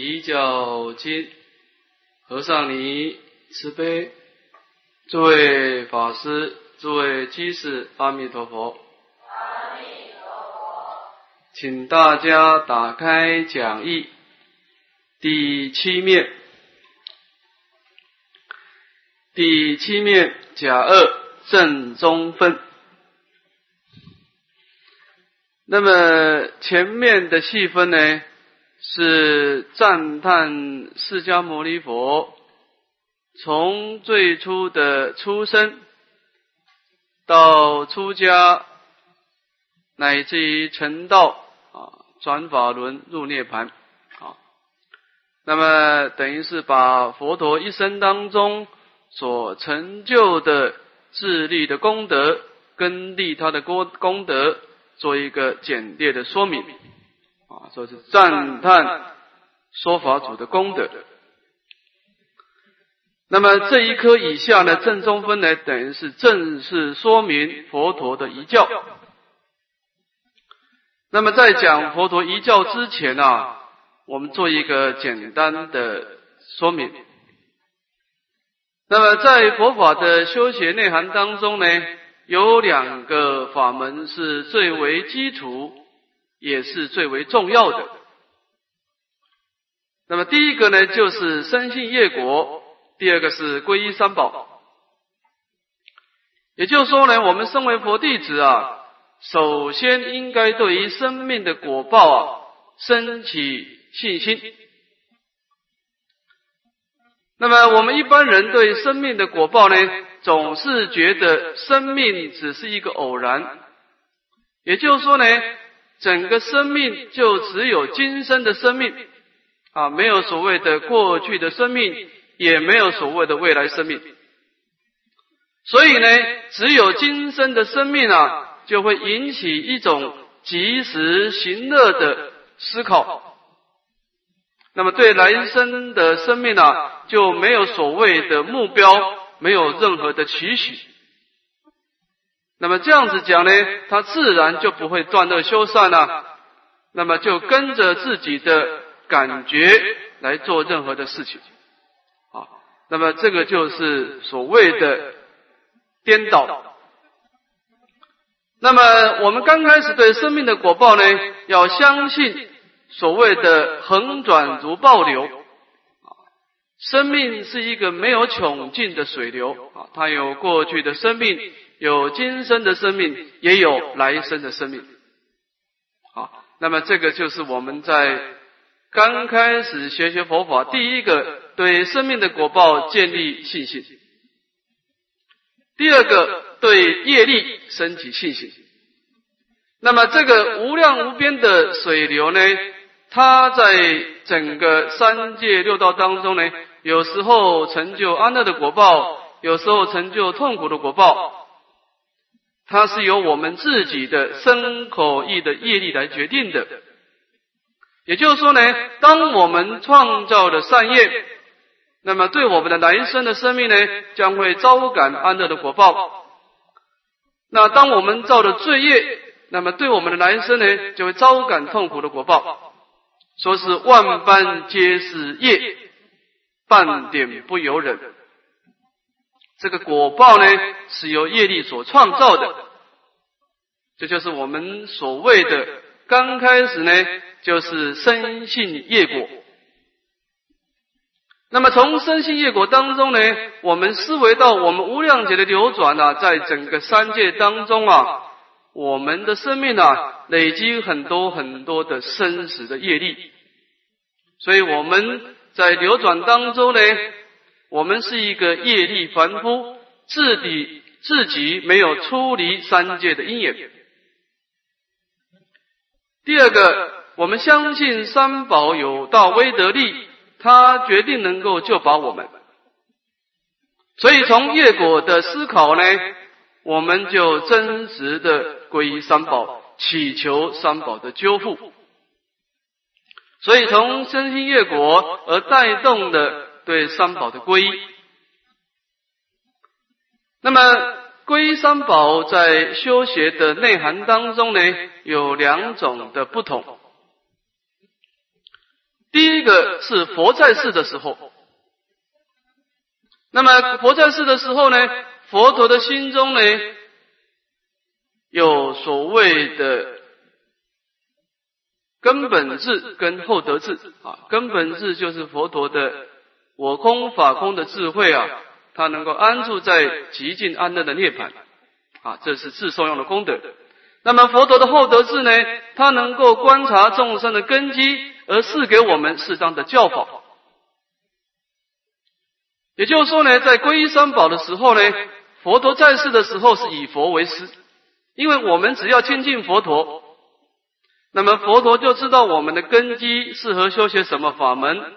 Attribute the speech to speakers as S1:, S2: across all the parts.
S1: 一教经，和尚尼慈悲，诸位法师，诸位居士，阿弥陀佛。
S2: 阿弥陀佛。
S1: 请大家打开讲义第七面，第七面甲二正中分。那么前面的细分呢？是赞叹释迦牟尼佛从最初的出生到出家，乃至于成道啊，转法轮入涅盘啊。那么等于是把佛陀一生当中所成就的自力的功德跟利他的功功德做一个简略的说明。啊，说是赞叹说法主的功德的。那么这一科以下呢，正中分呢，等于是正式说明佛陀的遗教。那么在讲佛陀遗教之前啊，我们做一个简单的说明。那么在佛法的修学内涵当中呢，有两个法门是最为基础。也是最为重要的。那么第一个呢，就是生信业果；第二个是皈依三宝。也就是说呢，我们身为佛弟子啊，首先应该对于生命的果报啊，升起信心。那么我们一般人对生命的果报呢，总是觉得生命只是一个偶然。也就是说呢。整个生命就只有今生的生命啊，没有所谓的过去的生命，也没有所谓的未来生命。所以呢，只有今生的生命啊，就会引起一种及时行乐的思考。那么对来生的生命啊，就没有所谓的目标，没有任何的期许。那么这样子讲呢，他自然就不会断恶修善了。那么就跟着自己的感觉来做任何的事情，啊，那么这个就是所谓的颠倒。那么我们刚开始对生命的果报呢，要相信所谓的横转如暴流，啊，生命是一个没有穷尽的水流，啊，它有过去的生命。有今生的生命，也有来生的生命。好，那么这个就是我们在刚开始学习佛法，第一个对生命的果报建立信心；第二个对业力升起信心。那么这个无量无边的水流呢，它在整个三界六道当中呢，有时候成就安乐的果报，有时候成就痛苦的果报。它是由我们自己的身口意的业力来决定的，也就是说呢，当我们创造的善业，那么对我们的来生的生命呢，将会招感安乐的果报；那当我们造的罪业，那么对我们的来生呢，就会招感痛苦的果报。说是万般皆是业，半点不由人。这个果报呢，是由业力所创造的，这就是我们所谓的刚开始呢，就是生性业果。那么从生性业果当中呢，我们思维到我们无量劫的流转啊，在整个三界当中啊，我们的生命啊，累积很多很多的生死的业力，所以我们在流转当中呢。我们是一个业力凡夫，自己自己没有出离三界的因缘。第二个，我们相信三宝有道威德力，他决定能够救拔我们。所以从业果的思考呢，我们就真实的皈依三宝，祈求三宝的救护。所以从身心业果而带动的。对三宝的皈依，那么皈依三宝在修学的内涵当中呢，有两种的不同。第一个是佛在世的时候，那么佛在世的时候呢，佛陀的心中呢，有所谓的根本智跟后得智。啊，根本智就是佛陀的我空法空的智慧啊，它能够安住在极尽安乐的涅槃啊，这是智受用的功德。那么佛陀的后德智呢，他能够观察众生的根基。而赐给我们适当的教法，也就是说呢，在皈依三宝的时候呢，佛陀在世的时候是以佛为师，因为我们只要亲近佛陀，那么佛陀就知道我们的根基适合修学什么法门，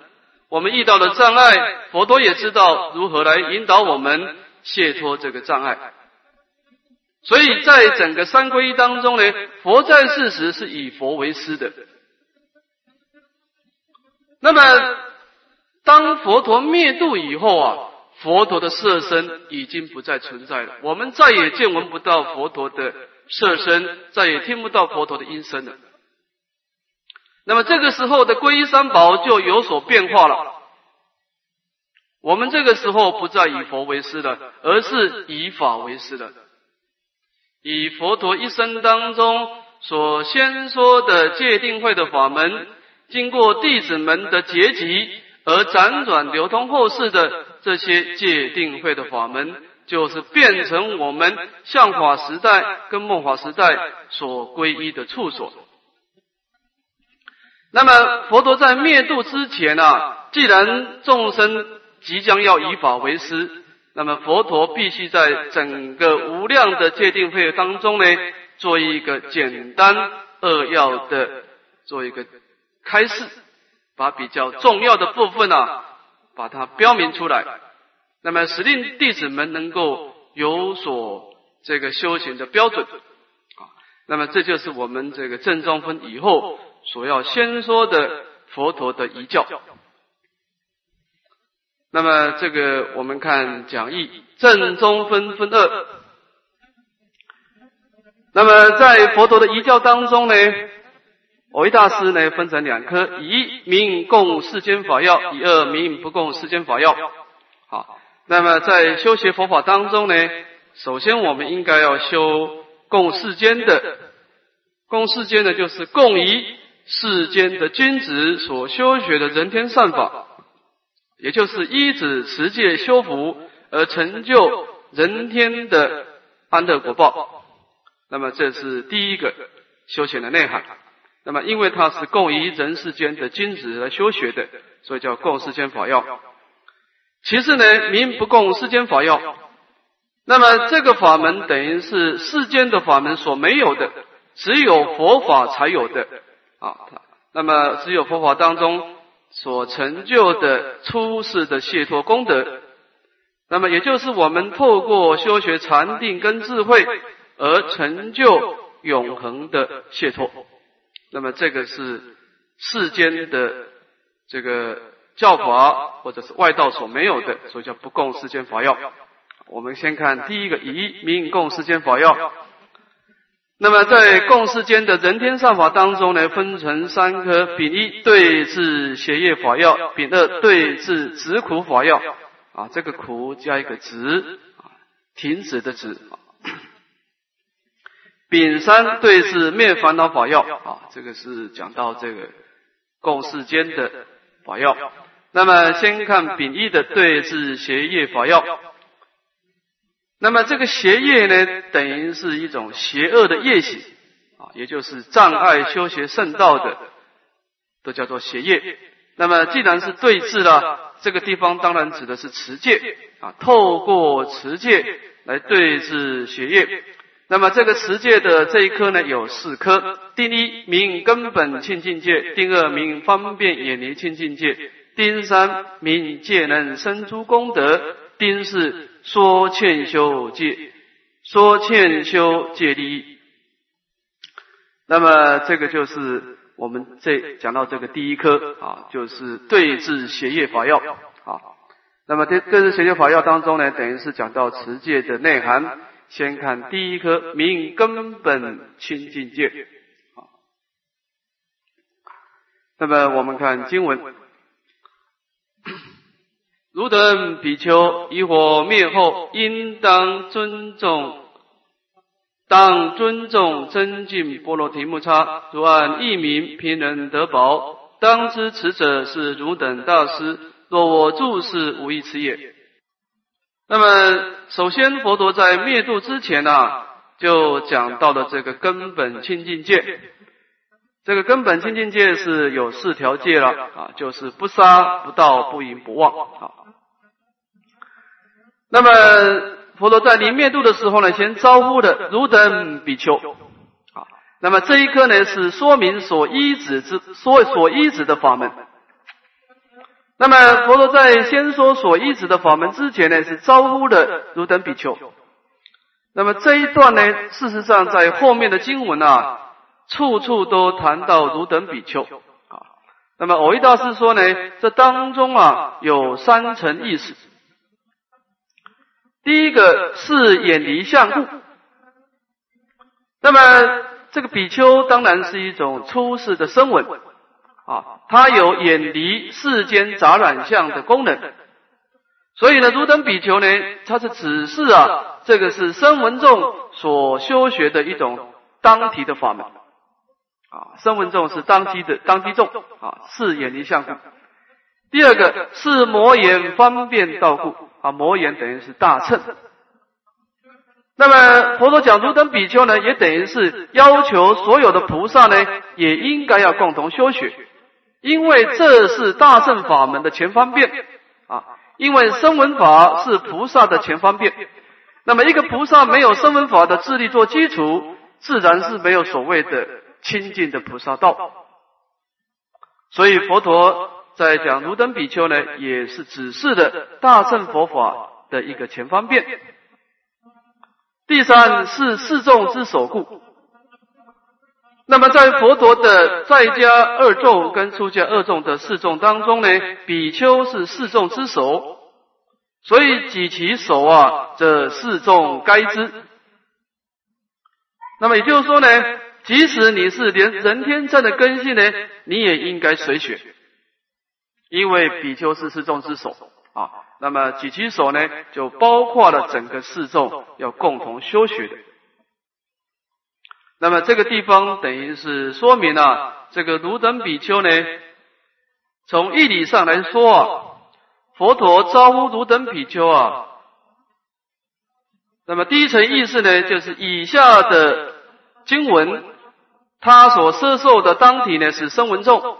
S1: 我们遇到了障碍，佛陀也知道如何来引导我们解脱这个障碍。所以在整个三皈依当中呢，佛在世时是以佛为师的。那么，当佛陀灭度以后啊，佛陀的色身已经不再存在了，我们再也见闻不到佛陀的色身，再也听不到佛陀的音声了。那么这个时候的皈依三宝就有所变化了。我们这个时候不再以佛为师了，而是以法为师了，以佛陀一生当中所先说的戒定慧的法门。经过弟子们的结集而辗转流通后世的这些戒定慧的法门，就是变成我们相法时代跟末法时代所皈依的处所。那么佛陀在灭度之前啊，既然众生即将要以法为师，那么佛陀必须在整个无量的戒定慧当中呢，做一个简单扼要的做一个。开示，把比较重要的部分呢，把它标明出来，那么使令弟子们能够有所这个修行的标准啊。那么这就是我们这个正中分以后所要先说的佛陀的遗教。那么这个我们看讲义正中分分二。那么在佛陀的遗教当中呢？我一大师呢，分成两科：一名供世间法要，以二名不供世间法要。好，那么在修学佛法当中呢，首先我们应该要修共世间的，共世间的就是供于世间的君子所修学的人天善法，也就是依止持戒修福而成就人天的安乐果报。那么这是第一个修行的内涵。那么，因为它是供于人世间的君子来修学的，所以叫供世间法要。其次呢，民不供世间法要。那么这个法门等于是世间的法门所没有的，只有佛法才有的啊。那么只有佛法当中所成就的出世的解脱功德，那么也就是我们透过修学禅定跟智慧而成就永恒的解脱。那么这个是世间的这个教法或者是外道所没有的，所以叫不共世间法要。我们先看第一个以名共世间法要。那么在共世间的人天上法当中呢，分成三颗：丙一对治邪业法要，丙二对治止苦法要。啊，这个苦加一个止，啊，停止的止。丙三对治灭烦恼法要啊，这个是讲到这个共世间的法要。那么先看丙一的对治邪业法要。那么这个邪业呢，等于是一种邪恶的业行啊，也就是障碍修学圣道的，都叫做邪业。那么既然是对治了，这个地方当然指的是持戒啊，透过持戒来对治邪业。那么这个持戒的这一科呢，有四科：第一名根本清净戒，第二名方便远离清净戒，第三名戒能生诸功德，第四说欠修戒，说欠修戒力。那么这个就是我们这讲到这个第一科啊，就是对治邪业法要啊。那么对对治邪业法要当中呢，等于是讲到持戒的内涵。先看第一颗明根本清净戒，那么我们看经文，汝等比丘以火灭后，应当尊重，当尊重增进波罗提木叉，如按一名平人得宝，当知此者是汝等大师。若我注释，无一此也。那么，首先佛陀在灭度之前呢，就讲到了这个根本清净戒。这个根本清净戒是有四条戒了啊，就是不杀、不盗、不淫、不妄啊。那么佛陀在临灭度的时候呢，先招呼的汝等比丘啊。那么这一颗呢，是说明所依止之所所依止的法门。那么佛陀在先说所依止的法门之前呢，是招呼的汝等比丘。那么这一段呢，事实上在后面的经文啊。处处都谈到汝等比丘啊，那么偶一大师说呢，这当中啊有三层意思。第一个是远离相故，那么这个比丘当然是一种出世的声闻啊，它有远离世间杂染相的功能，所以呢，如等比丘呢，它是指示啊，这个是声闻众所修学的一种当体的法门。啊，声闻众是当机的当机众啊，是眼离相故。第二个是魔眼方便道故啊，魔眼等于是大乘。那么佛陀讲如等比丘呢，也等于是要求所有的菩萨呢，也应该要共同修学，因为这是大乘法门的前方便啊。因为声闻法是菩萨的前方便，那么一个菩萨没有声闻法的智力做基础，自然是没有所谓的。清净的菩萨道，所以佛陀在讲如等比丘呢，也是指示的大乘佛法的一个前方便。第三是四众之首故。那么在佛陀的在家二众跟出家二众的四众当中呢，比丘是四众之首，所以举其首啊，这四众该知。那么也就是说呢。即使你是连人天正的根性呢，你也应该随学，因为比丘是四众之首啊。那么举其手呢，就包括了整个四众要共同修学的。那么这个地方等于是说明了这个汝等比丘呢，从义理上来说啊，佛陀招呼汝等比丘啊，那么第一层意思呢，就是以下的经文。他所摄受的当体呢是声闻众，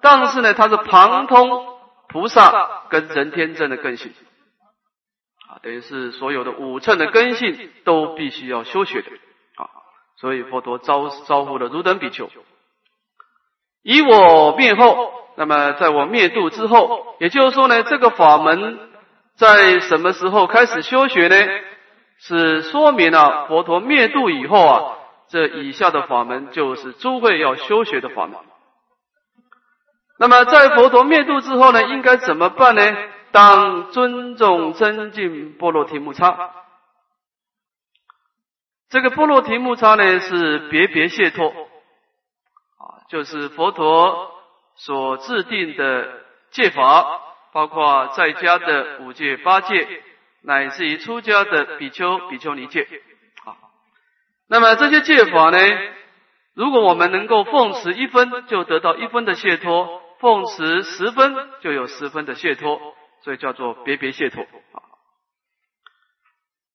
S1: 但是呢，他是旁通菩萨跟人天正的根性啊，等于是所有的五乘的根性都必须要修学的啊，所以佛陀招招呼了汝等比丘，以我灭后，那么在我灭度之后，也就是说呢，这个法门在什么时候开始修学呢？是说明了佛陀灭度以后啊。这以下的法门就是诸会要修学的法门。那么在佛陀灭度之后呢，应该怎么办呢？当尊重增进波罗提木叉。这个波罗提木叉呢是别别解脱啊，就是佛陀所制定的戒法，包括在家的五戒、八戒，乃至于出家的比丘、比丘尼戒。啊那么这些戒法呢？如果我们能够奉持一分，就得到一分的解脱；奉持十分，就有十分的解脱，所以叫做别别解脱啊。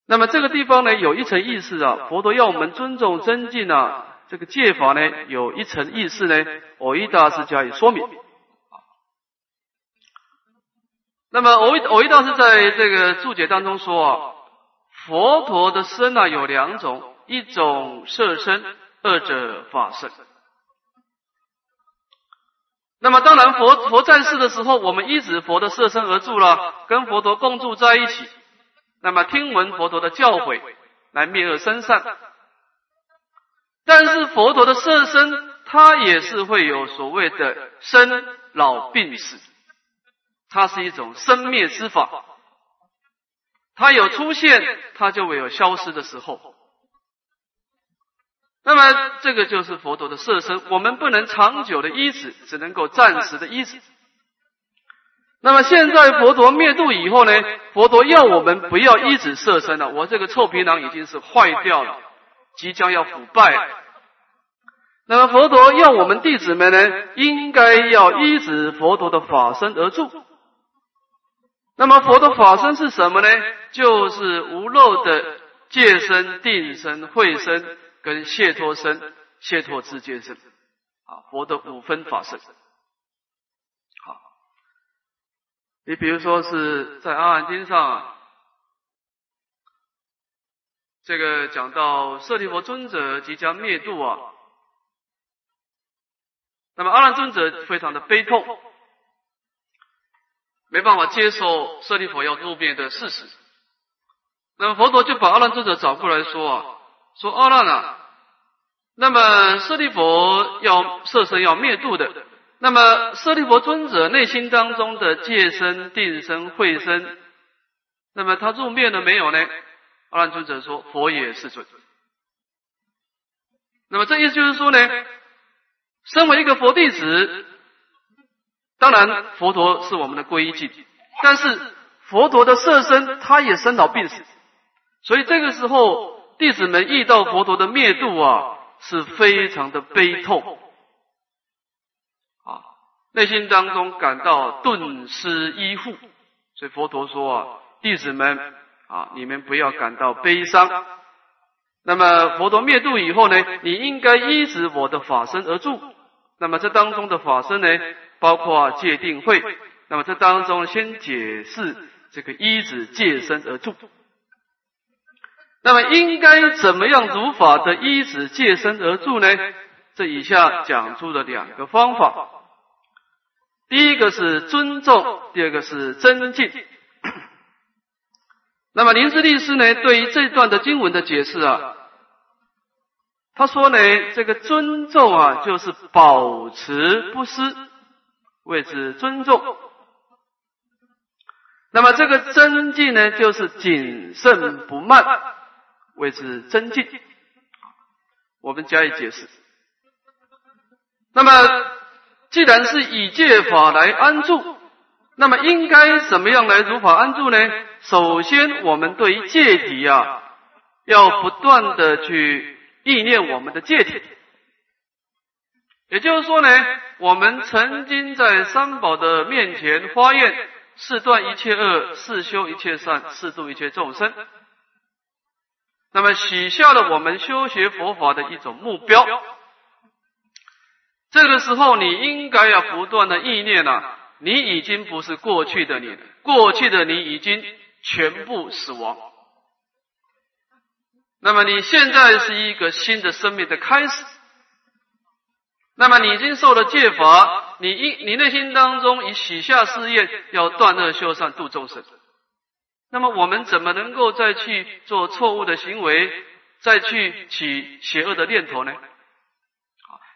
S1: 那么这个地方呢，有一层意思啊，佛陀要我们尊重尊敬啊。这个戒法呢，有一层意思呢，偶一大师加以说明。那么偶一偶一大师在这个注解当中说啊，佛陀的身啊有两种。一种色身，二者法身。那么当然，佛佛在世的时候，我们依止佛的色身而住了，跟佛陀共住在一起。那么听闻佛陀的教诲，来灭恶生善。但是佛陀的色身，它也是会有所谓的生老病死，它是一种生灭之法。它有出现，它就会有消失的时候。那么这个就是佛陀的色身，我们不能长久的依止，只能够暂时的依止。那么现在佛陀灭度以后呢？佛陀要我们不要依止色身了，我这个臭皮囊已经是坏掉了，即将要腐败。那么佛陀要我们弟子们呢，应该要依止佛陀的法身而住。那么佛的法身是什么呢？就是无漏的戒身、定身、慧身跟解脱身、解脱之戒身啊，佛的五分法身。好，你比如说是在《阿含经》上，这个讲到舍利弗尊者即将灭度啊，那么阿难尊者非常的悲痛。没办法接受舍利弗要入灭的事实，那么佛陀就把阿难尊者找过来说啊，说阿难啊，那么舍利弗要色身要灭度的，那么舍利弗尊者内心当中的戒身、定身、慧身，那么他入灭了没有呢？阿难尊者说佛也是准。那么这意思就是说呢，身为一个佛弟子。当然，佛陀是我们的皈依境，但是佛陀的色身，他也生老病死，所以这个时候，弟子们遇到佛陀的灭度啊，是非常的悲痛啊，内心当中感到顿失依附，所以佛陀说啊，弟子们啊，你们不要感到悲伤。那么佛陀灭度以后呢，你应该依止我的法身而住。那么这当中的法身呢？包括戒定慧，那么这当中先解释这个依止戒身而住。那么应该怎么样如法的依止戒身而住呢？这以下讲出了两个方法。第一个是尊重，第二个是增进。那么林芝律师呢，对于这段的经文的解释啊，他说呢，这个尊重啊，就是保持不失。谓之尊重。那么这个增进呢，就是谨慎不慢，谓之增进。我们加以解释。那么既然是以戒法来安住，那么应该怎么样来如法安住呢？首先，我们对于戒体啊，要不断的去意念我们的戒体。也就是说呢，我们曾经在三宝的面前发愿，是断一切恶，是修一切善，是度一切众生。那么许下了我们修学佛法的一种目标。这个时候，你应该要不断的意念啊，你已经不是过去的你，过去的你已经全部死亡。那么你现在是一个新的生命的开始。那么你已经受了戒法，你一你内心当中以许下誓愿，要断恶修善度众生。那么我们怎么能够再去做错误的行为，再去起邪恶的念头呢？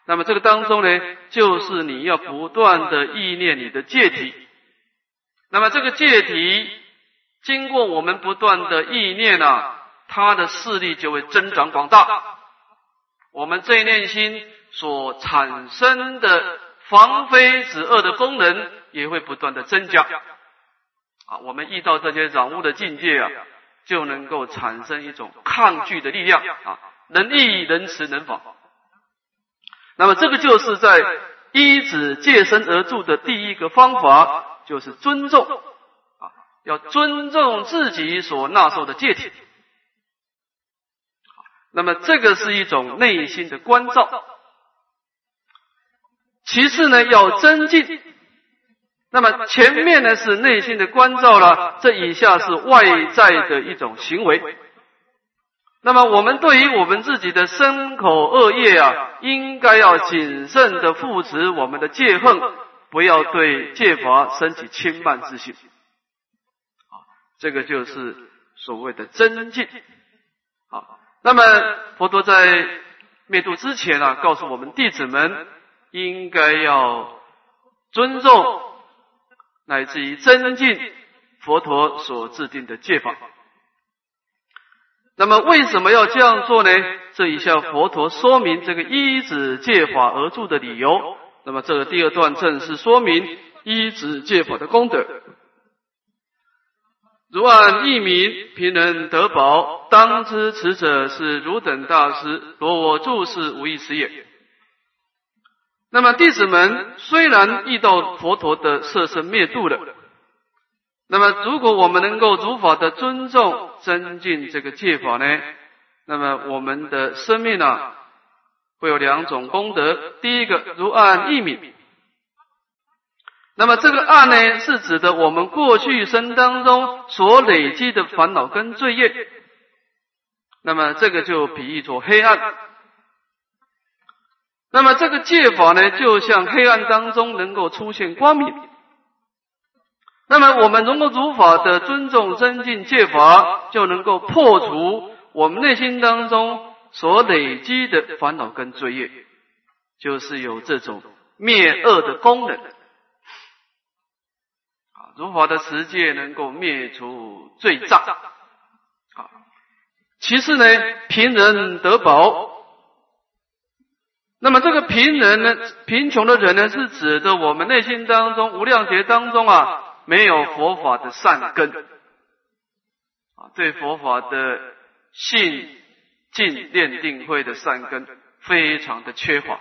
S1: 那么这个当中呢，就是你要不断的意念你的戒体。那么这个戒体，经过我们不断的意念啊，它的势力就会增长广大。我们这一念心。所产生的防非止恶的功能也会不断的增加啊！我们遇到这些染污的境界啊，就能够产生一种抗拒的力量啊，能易能持能防。那么这个就是在依止戒身而住的第一个方法，就是尊重啊，要尊重自己所纳受的戒体。那么这个是一种内心的关照。其次呢，要增进。那么前面呢是内心的关照了，这以下是外在的一种行为。那么我们对于我们自己的身口恶业啊，应该要谨慎的护持我们的戒恨，不要对戒法升起轻慢之心。啊，这个就是所谓的真进。好，那么佛陀在灭度之前啊，告诉我们弟子们。应该要尊重乃至于增进佛陀所制定的戒法。那么为什么要这样做呢？这一下佛陀说明这个依止戒法而住的理由。那么这个第二段正是说明依止戒法的功德。如按一名平人得宝，当知此者是汝等大师。若我注释无意此也。那么弟子们虽然遇到佛陀的色身灭度了，那么如果我们能够如法的尊重、增进这个戒法呢，那么我们的生命啊，会有两种功德。第一个，如暗一米。那么这个暗呢，是指的我们过去生当中所累积的烦恼跟罪业。那么这个就比喻作黑暗。那么这个戒法呢，就像黑暗当中能够出现光明。那么我们能够如法的尊重增进戒法，就能够破除我们内心当中所累积的烦恼跟罪业，就是有这种灭恶的功能。啊如法的持戒能够灭除罪障，啊，其次呢，贫人得宝。那么这个贫人呢，贫穷的人呢，是指的我们内心当中无量劫当中啊，没有佛法的善根，啊，对佛法的信、进、念、定、慧的善根非常的缺乏。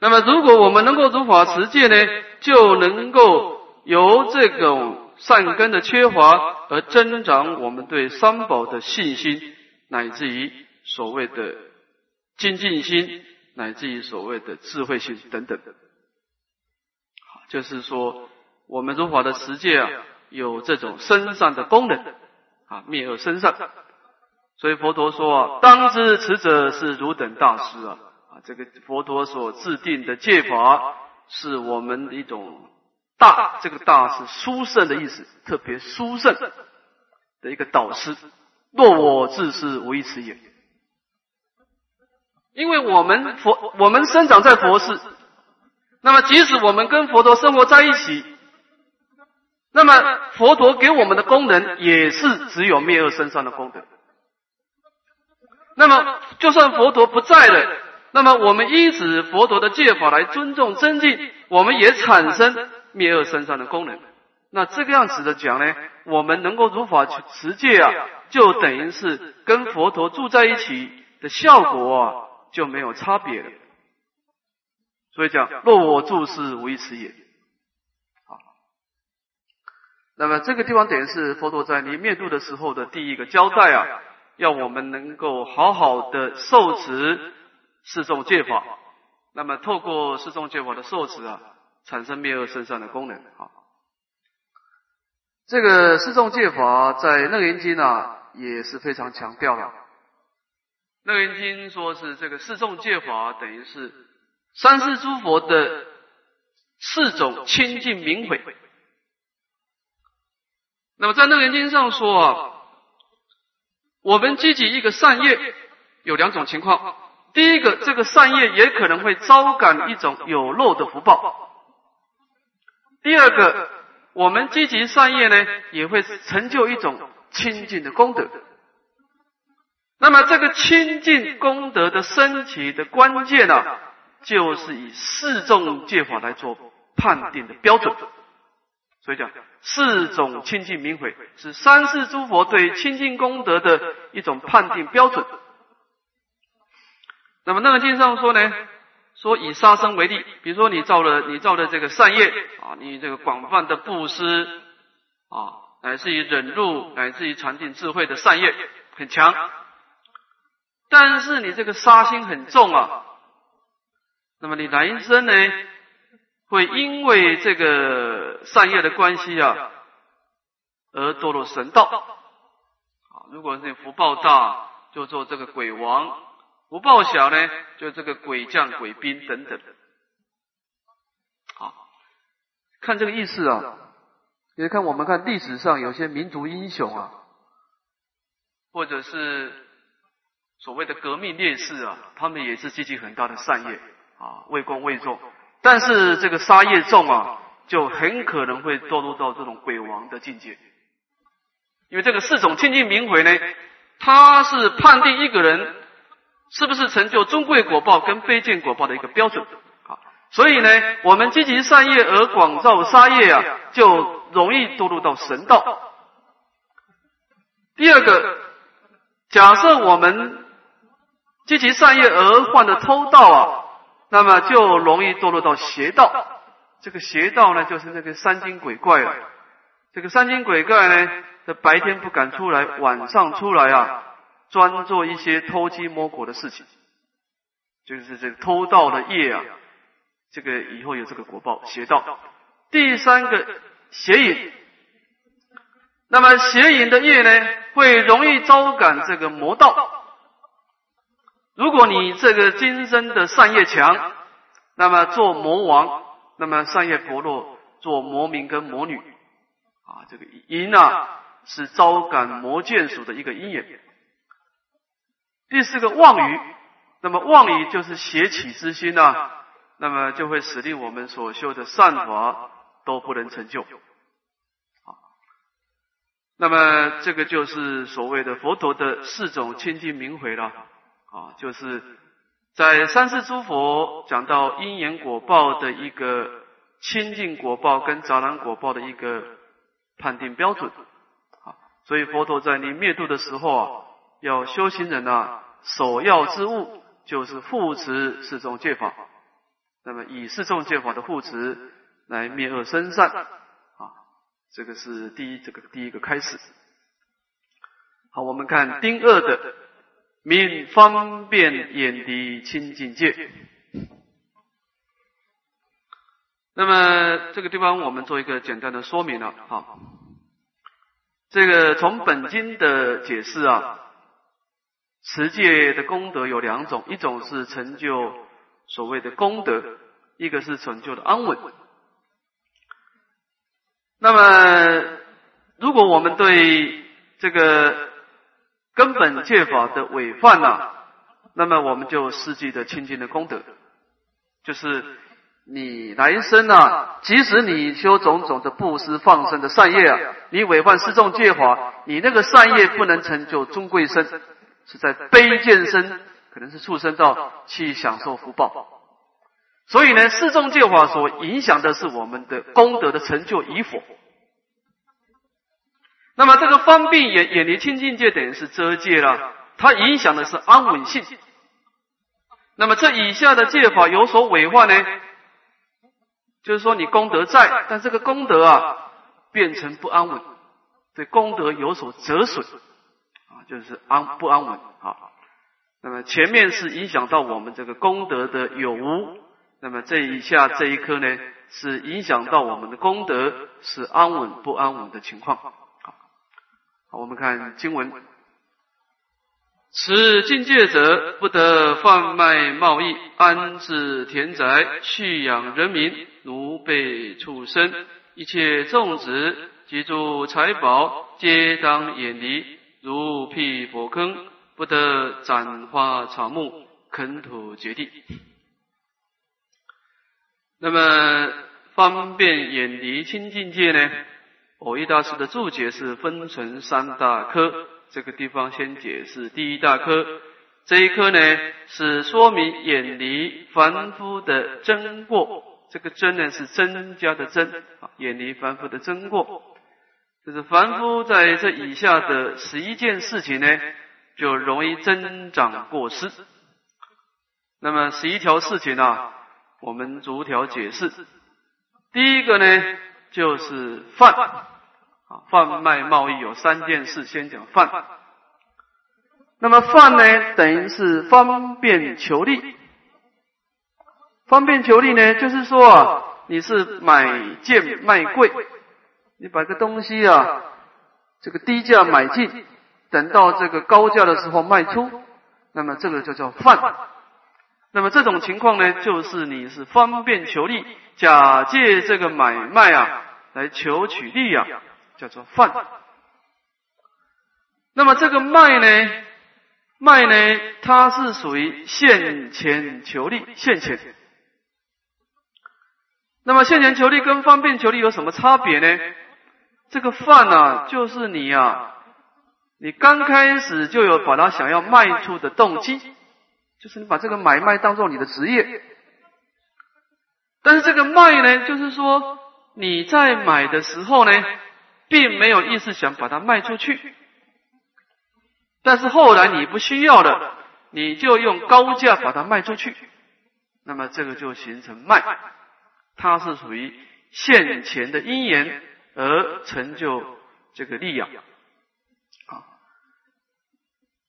S1: 那么如果我们能够如法持戒呢，就能够。由这种善根的缺乏而增长我们对三宝的信心，乃至于所谓的精进心，乃至于所谓的智慧心等等。就是说，我们如法的实践啊，有这种身善的功能啊，灭恶身善。所以佛陀说啊，当知此者是汝等大师啊啊，这个佛陀所制定的戒法，是我们的一种。大这个大是殊胜的意思，特别殊胜的一个导师。若我自是无一此也，因为我们佛我们生长在佛世，那么即使我们跟佛陀生活在一起，那么佛陀给我们的功能也是只有灭恶生善的功能。那么就算佛陀不在了，那么我们依止佛陀的戒法来尊重增进，我们也产生。灭恶身上的功能，那这个样子的讲呢，我们能够如法持戒啊，就等于是跟佛陀住在一起的效果啊，就没有差别了。所以讲，若我住是无一此也。好，那么这个地方等于是佛陀在你灭度的时候的第一个交代啊，要我们能够好好的受持四众戒法。那么透过四众戒法的受持啊。产生灭恶身上的功能啊，这个四众戒法在《楞严经》啊也是非常强调的。《楞严经》说是这个四众戒法等于是三世诸佛的四种清净明慧。那么在《楞严经》上说啊，我们积极一个善业有两种情况，第一个，这个善业也可能会招感一种有漏的福报。第二个，我们积极善业呢，也会成就一种清净的功德。那么，这个清净功德的升起的关键呢，就是以四种戒法来做判定的标准。所以讲，四种清净明慧是三世诸佛对清净功德的一种判定标准。那么，那个经上说呢？说以杀生为例，比如说你造了你造的这个善业啊，你这个广泛的布施啊，乃至于忍辱，乃至于禅定智慧的善业很强，但是你这个杀心很重啊，那么你来生呢，会因为这个善业的关系啊，而堕落神道啊。如果是福报大，就做这个鬼王。不报小呢，就这个鬼将、鬼兵等等。好，看这个意思啊，也看我们看历史上有些民族英雄啊，或者是所谓的革命烈士啊，他们也是积极很大的善业啊，为公为众，但是这个杀业重啊，就很可能会堕落到这种鬼王的境界。因为这个四种清净明回呢，它是判定一个人是不是成就尊贵果报跟卑贱果报的一个标准啊。所以呢，我们积极善业而广造杀业啊，就容易堕入到神道。第二个，假设我们积极善业而患的偷盗啊，那么就容易堕落到邪道。这个邪道呢，就是那个三精鬼怪了。这个三精鬼怪呢，在白天不敢出来，晚上出来啊，专做一些偷鸡摸狗的事情，就是这个偷盗的业啊，这个以后有这个果报，邪道。第三个邪淫，那么邪淫的业呢，会容易招感这个魔道。如果你这个今生的善业强，那么做魔王，那么善业薄弱，做魔民跟魔女，啊，这个淫啊是招感魔眷属的一个因缘。第四个妄语，那么妄语就是邪起之心呐，那么就会使令我们所修的善法都不能成就。啊，那么这个就是所谓的佛陀的四种清净明回了。啊，就是在三世诸佛讲到因缘果报的一个清净果报跟杂染果报的一个判定标准。啊，所以佛陀在你灭度的时候啊，要修行人啊，首要之物就是护持四众戒法。那么以四众戒法的护持来灭恶生善，啊，这个是第一这个第一个开始。好，我们看丁二的。明方便眼的清净界。那么这个地方我们做一个简单的说明了。好，这个从本经的解释啊，持戒的功德有两种，一种是成就所谓的功德，一个是成就的安稳。那么如果我们对这个根本戒法的违犯呐，那么我们就失去的清净的功德，就是你来生啊，即使你修种种的布施放生的善业啊，你违犯四众戒法，你那个善业不能成就尊贵身，是在卑贱身，可能是畜生道去享受福报。所以呢，四众戒法所影响的是我们的功德的成就与否。那么这个方便眼远离清净界等于是遮戒了，它影响的是安稳性。那么这以下的戒法有所违犯呢？就是说你功德在，但这个功德啊变成不安稳，对功德有所折损啊，就是安不安稳啊。那么前面是影响到我们这个功德的有无，那么这一下这一颗呢是影响到我们的功德是安稳不安稳的情况。我们看经文：此境界者，不得贩卖贸易，安置田宅，蓄养人民，奴婢畜生，一切种植及诸财宝，皆当远离，如辟火坑，不得斩花草木，垦土掘地。那么，方便远离清净界呢？偶一大师的注解是分成三大科，这个地方先解释第一大科。这一科呢是说明远离凡夫的真过，这个真呢是增加的增啊，远离凡夫的真过，就是凡夫在这以下的十一件事情呢，就容易增长过失。那么十一条事情啊，我们逐条解释。第一个呢。就是贩啊，贩卖贸易有三件事，先讲贩。那么贩呢，等于是方便求利。方便求利呢，就是说啊，你是买贱卖贵，你把个东西啊，这个低价买进，等到这个高价的时候卖出，那么这个就叫贩。那么这种情况呢，就是你是方便求利，假借这个买卖啊，来求取利啊，叫做贩。那么这个卖呢，卖呢，它是属于现钱求利，现钱。那么现钱求利跟方便求利有什么差别呢？这个贩啊，就是你啊，你刚开始就有把它想要卖出的动机，就是你把这个买卖当做你的职业。但是这个卖呢，就是说你在买的时候呢，并没有意思想把它卖出去。但是后来你不需要了，你就用高价把它卖出去，那么这个就形成卖，它是属于现前的因缘而成就这个利养。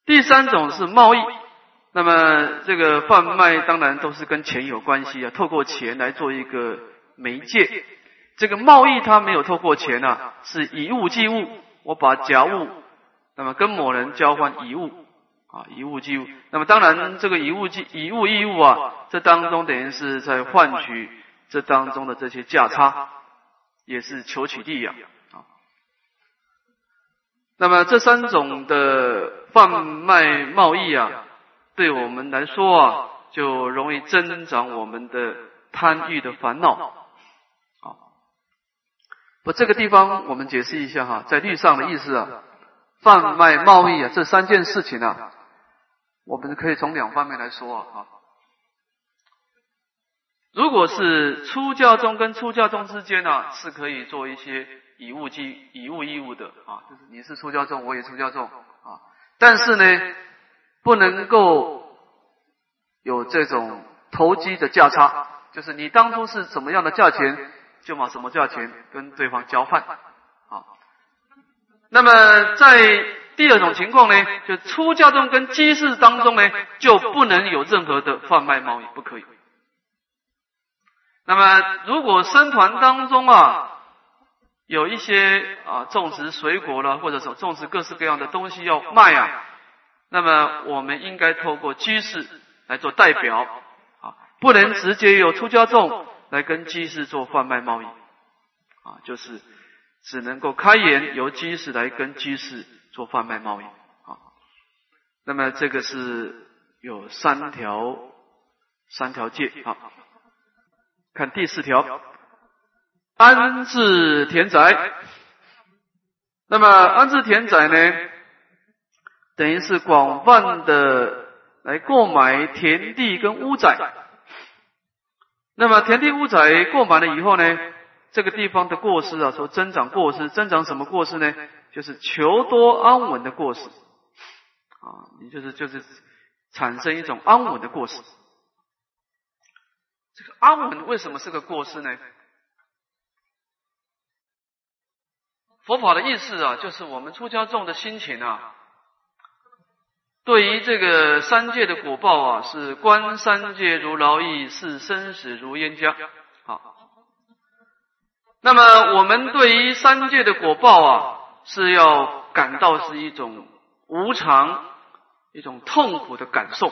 S1: 第三种是贸易，那么这个贩卖当然都是跟钱有关系啊，透过钱来做一个媒介。这个贸易它没有透过钱啊，是以物寄物，我把假物，那么跟某人交换以物啊，以物寄物。那么当然这个以物寄以物易物啊，这当中等于是在换取这当中的这些价差，也是求取利益啊。那么这三种的贩卖贸易啊，对我们来说啊，就容易增长我们的贪欲的烦恼。啊，不，这个地方我们解释一下哈，在律上的意思啊，贩卖贸易啊，这三件事情啊，我们可以从两方面来说啊。如果是出家中跟出家中之间呢，是可以做一些。以物寄以物易物的啊，就是你是出家众，我也出家众啊。但是呢，不能够有这种投机的价差，就是你当初是什么样的价钱，就把什么价钱跟对方交换啊。那么在第二种情况呢，就出价中跟居士当中呢，就不能有任何的贩卖贸易，不可以。那么如果生团当中啊。有一些啊种植水果了，或者说种植各式各样的东西要卖啊，那么我们应该透过居士来做代表啊，不能直接由出家众来跟居士做贩卖贸易啊，就是只能够开言由居士来跟居士做贩卖贸易啊。那么这个是有三条三条戒啊，看第四条。安置田宅，那么安置田宅呢，等于是广泛的来购买田地跟屋宅。那么田地屋宅购买了以后呢，这个地方的过失啊，说增长过失，增长什么过失呢？就是求多安稳的过失啊，你就是就是产生一种安稳的过失。这个安稳为什么是个过失呢？佛法的意思啊，就是我们出家众的心情啊，对于这个三界的果报啊，是观三界如劳役，视生死如烟家。好，那么我们对于三界的果报啊，是要感到是一种无常、一种痛苦的感受。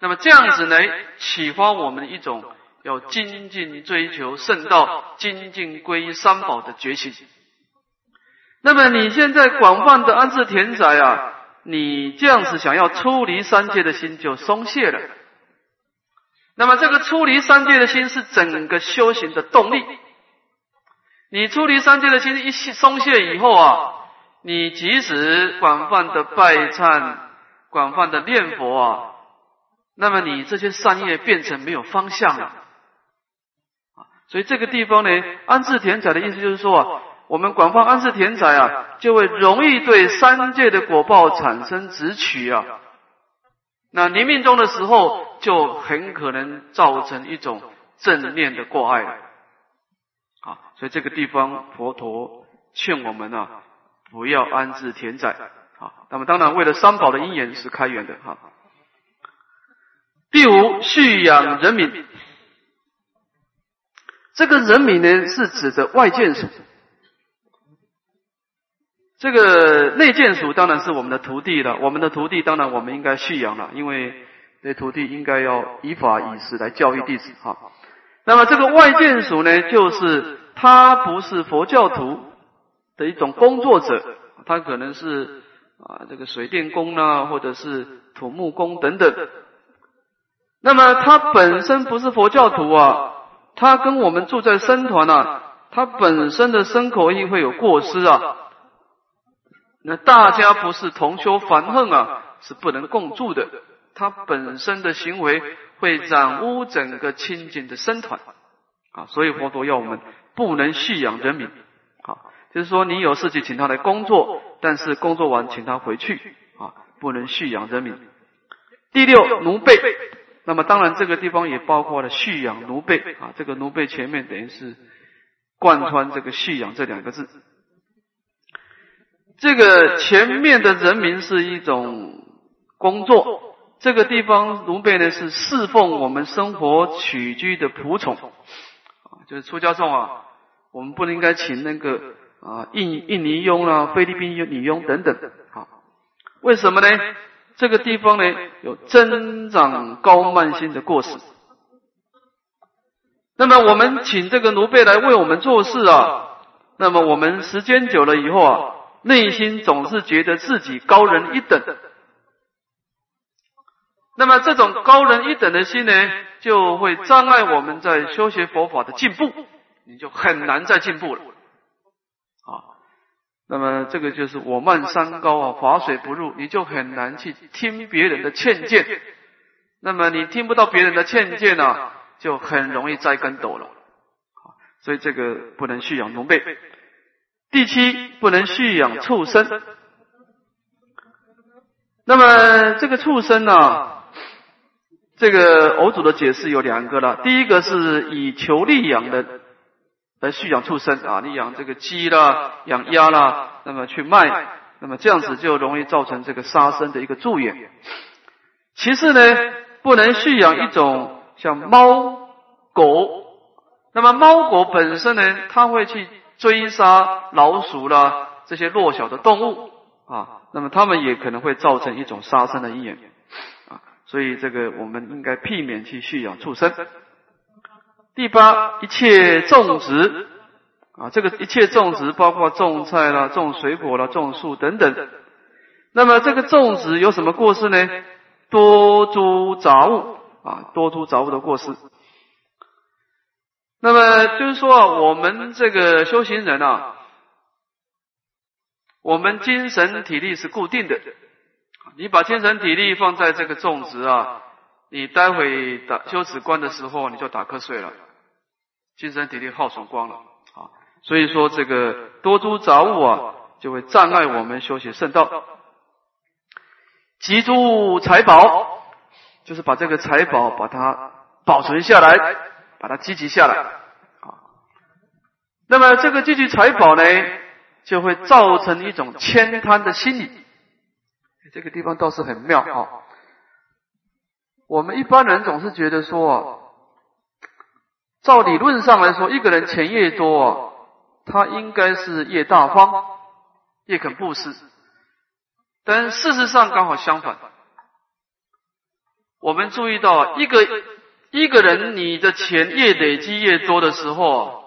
S1: 那么这样子呢，启发我们一种。要精进追求圣道，精进皈依三宝的决心。那么你现在广泛的安置田宅啊，你这样子想要出离三界的心就松懈了。那么这个出离三界的心是整个修行的动力。你出离三界的心一松懈以后啊，你即使广泛的拜忏、广泛的念佛啊，那么你这些善业变成没有方向了。所以这个地方呢，安置田宅的意思就是说啊，我们广泛安置田宅啊，就会容易对三界的果报产生执取啊。那临命终的时候，就很可能造成一种正念的过碍。啊，所以这个地方佛陀劝我们啊，不要安置田宅。啊，那么当然为了三宝的因缘是开源的哈。第五，蓄养人民。这个人民呢，是指的外眷属。这个内眷属当然是我们的徒弟了。我们的徒弟当然我们应该蓄养了，因为这徒弟应该要依法以时来教育弟子。哈，那么这个外眷属呢，就是他不是佛教徒的一种工作者，他可能是啊这个水电工啊，或者是土木工等等。那么他本身不是佛教徒啊。他跟我们住在僧团啊，他本身的身口意会有过失啊。那大家不是同修凡恨啊，是不能共住的。他本身的行为会染污整个清净的僧团啊，所以佛陀要我们不能蓄养人民啊，就是说你有事情请他来工作，但是工作完请他回去啊，不能蓄养人民。第六，奴婢。那么当然这个地方也包括了蓄养奴婢啊，这个奴婢前面等于是贯穿这个蓄养这两个字。这个前面的人民是一种工作，这个地方奴婢呢是侍奉我们生活起居的仆从啊，就是出家众啊，我们不能应该请那个啊印印尼佣啦、菲律宾女佣等等啊，为什么呢？这个地方呢有增长高慢性的过失，那么我们请这个奴婢来为我们做事啊，那么我们时间久了以后啊。内心总是觉得自己高人一等，那么这种高人一等的心呢，就会障碍我们在修学佛法的进步，你就很难再进步了。啊，那么这个就是我慢山高啊，法水不入，你就很难去听别人的劝谏。那么你听不到别人的劝谏呢，就很容易栽跟斗了。所以这个不能蓄养农辈。第七，不能蓄养畜生。那么这个畜生呢，这个偶主的解释有两个了。第一个是以求利养的来蓄养畜生啊，你养这个鸡啦，养鸭啦，那么去卖，那么这样子就容易造成这个杀生的一个助缘。其次呢，不能蓄养一种像猫狗。那么猫狗本身呢，它会去。追杀老鼠啦，这些弱小的动物啊，那么它们也可能会造成一种杀生的因缘啊，所以这个我们应该避免去蓄养畜生。第八，一切种植啊，这个一切种植包括种菜啦、种水果啦、种树等等。那么这个种植有什么过失呢？多诸杂物啊，多诸杂物的过失。那么就是说，我们这个修行人啊，我们精神体力是固定的。你把精神体力放在这个种植啊，你待会打修止观的时候，你就打瞌睡了，精神体力耗损光了啊。所以说这个多诸杂物啊，就会障碍我们修习圣道。集诸财宝，就是把这个财宝把它保存下来。把它积集下来，啊，那么这个积集财宝呢，就会造成一种悭贪的心理。这个地方倒是很妙啊。我们一般人总是觉得说，照理论上来说，一个人钱越多，他应该是越大方，越肯布施。但事实上刚好相反。我们注意到一个。一个人，你的钱越累积越多的时候，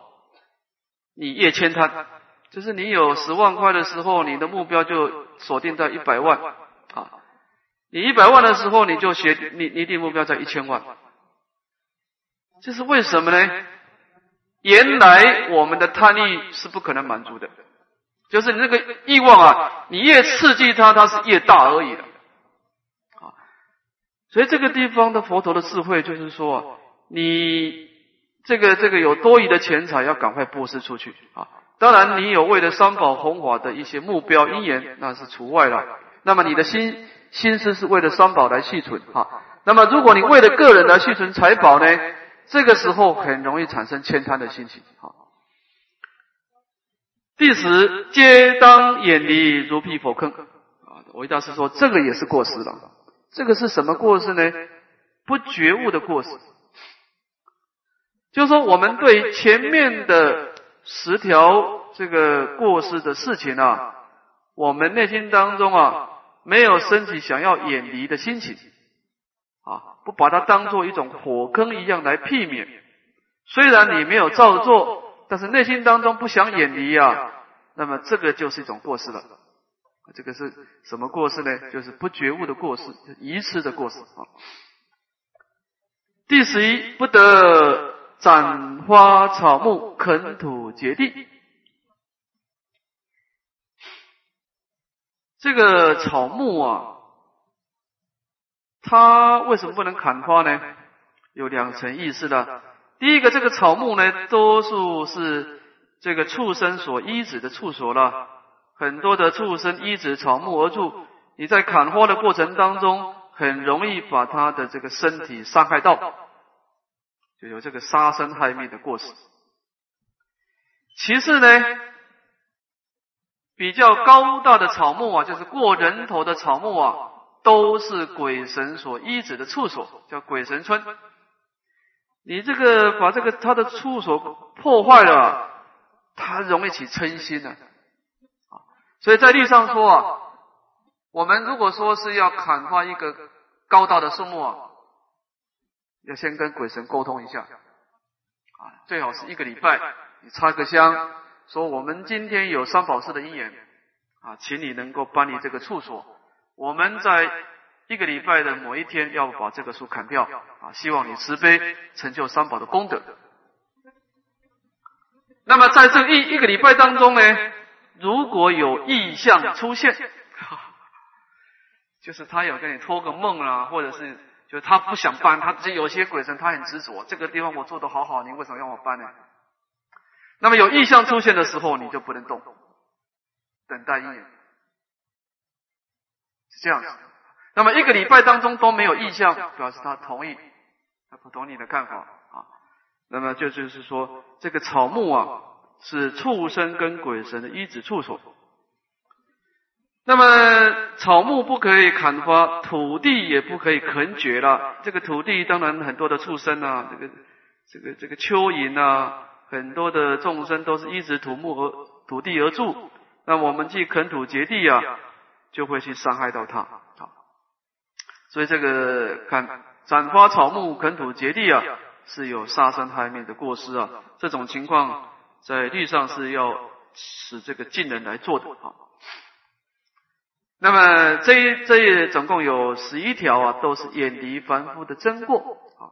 S1: 你越欠贪。就是你有十万块的时候，你的目标就锁定在一百万啊。你一百万的时候，你就写你你定目标在一千万。这是为什么呢？原来我们的贪欲是不可能满足的，就是你那个欲望啊，你越刺激它，它是越大而已的。所以这个地方的佛陀的智慧就是说，你这个这个有多余的钱财要赶快布施出去啊！当然，你有为了三宝弘法的一些目标因缘，那是除外了。那么你的心心思是为了三宝来续存啊。那么如果你为了个人来续存财宝呢，这个时候很容易产生悭贪的心情啊。第十，皆当远离如辟佛坑啊！维大师说，这个也是过失了。这个是什么过失呢？不觉悟的过失，就是说，我们对前面的十条这个过失的事情啊，我们内心当中啊，没有升起想要远离的心情啊，不把它当做一种火坑一样来避免。虽然你没有照做，但是内心当中不想远离啊，那么这个就是一种过失了。这个是什么过失呢？就是不觉悟的过失，愚痴的过失啊。第十一，不得斩花草木，垦土掘地。这个草木啊，它为什么不能砍花呢？有两层意思的。第一个，这个草木呢，多数是这个畜生所依止的处所了，很多的畜生依止草木而住。你在砍花的过程当中，很容易把它的这个身体伤害到，就有这个杀生害命的过失。其次呢，比较高大的草木啊，就是过人头的草木啊，都是鬼神所依止的处所，叫鬼神村。你这个把这个他的处所破坏了，他容易起嗔心呢。啊，所以在律上说啊，我们如果说是要砍伐一个高大的树木啊，要先跟鬼神沟通一下，啊，最好是一个礼拜，你插个香，说我们今天有三宝寺的因缘，啊，请你能够搬离这个处所，我们在。一个礼拜的某一天要把这个树砍掉啊！希望你慈悲成就三宝的功德。那么在这一一个礼拜当中呢，如果有异象出现，就是他有跟你托个梦啦，或者是就是他不想搬，他有些鬼神他很执着，这个地方我做的好好，你为什么要我搬呢？那么有异象出现的时候，你就不能动，等待一年，是这样子。那么一个礼拜当中都没有意象，表示他同意，他不同你的看法啊。那么就就是说，这个草木啊，是畜生跟鬼神的依止处所。那么草木不可以砍伐，土地也不可以垦掘了。这个土地当然很多的畜生啊，这个这个这个蚯蚓啊，很多的众生都是依止土木而土地而住。那我们去垦土掘地啊，就会去伤害到他。所以这个看斩花草木垦土掘地啊，是有杀生害命的过失啊。这种情况在律上是要使这个近人来做的啊。那么这一这一总共有十一条啊，都是远离凡夫的真过啊。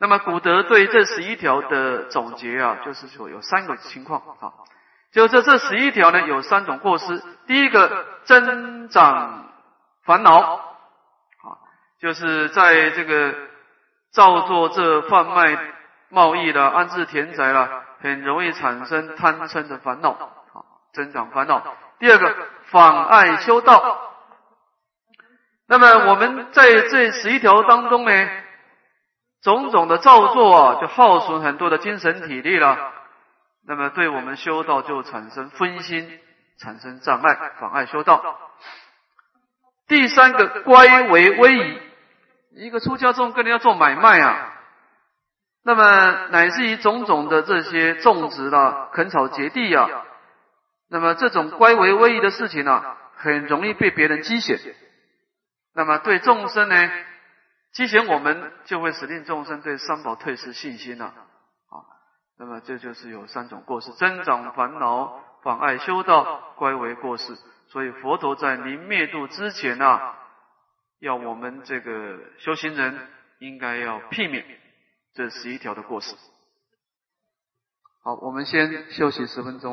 S1: 那么古德对这十一条的总结啊，就是说有三个情况啊，就这这十一条呢有三种过失。第一个增长烦恼啊。就是在这个造作这贩卖贸易的安置田宅了，很容易产生贪嗔的烦恼，啊，增长烦恼。第二个妨碍修道。那么我们在这十一条当中呢，种种的造作啊，就耗损很多的精神体力了。那么对我们修道就产生分心，产生障碍，妨碍修道。第三个乖为威仪。一个出家众跟人家做买卖啊，那么乃至于种种的这些种植啦、垦草结地啊，那么这种乖为威仪的事情呢，很容易被别人讥嫌。那么对众生呢，讥嫌我们，就会使令众生对三宝退失信心了啊。那么这就是有三种过失：增长烦恼、妨碍修道、乖为过失。所以佛陀在临灭度之前啊。要我们这个修行人应该要避免这十一条的过失。好，我们先休息十分钟。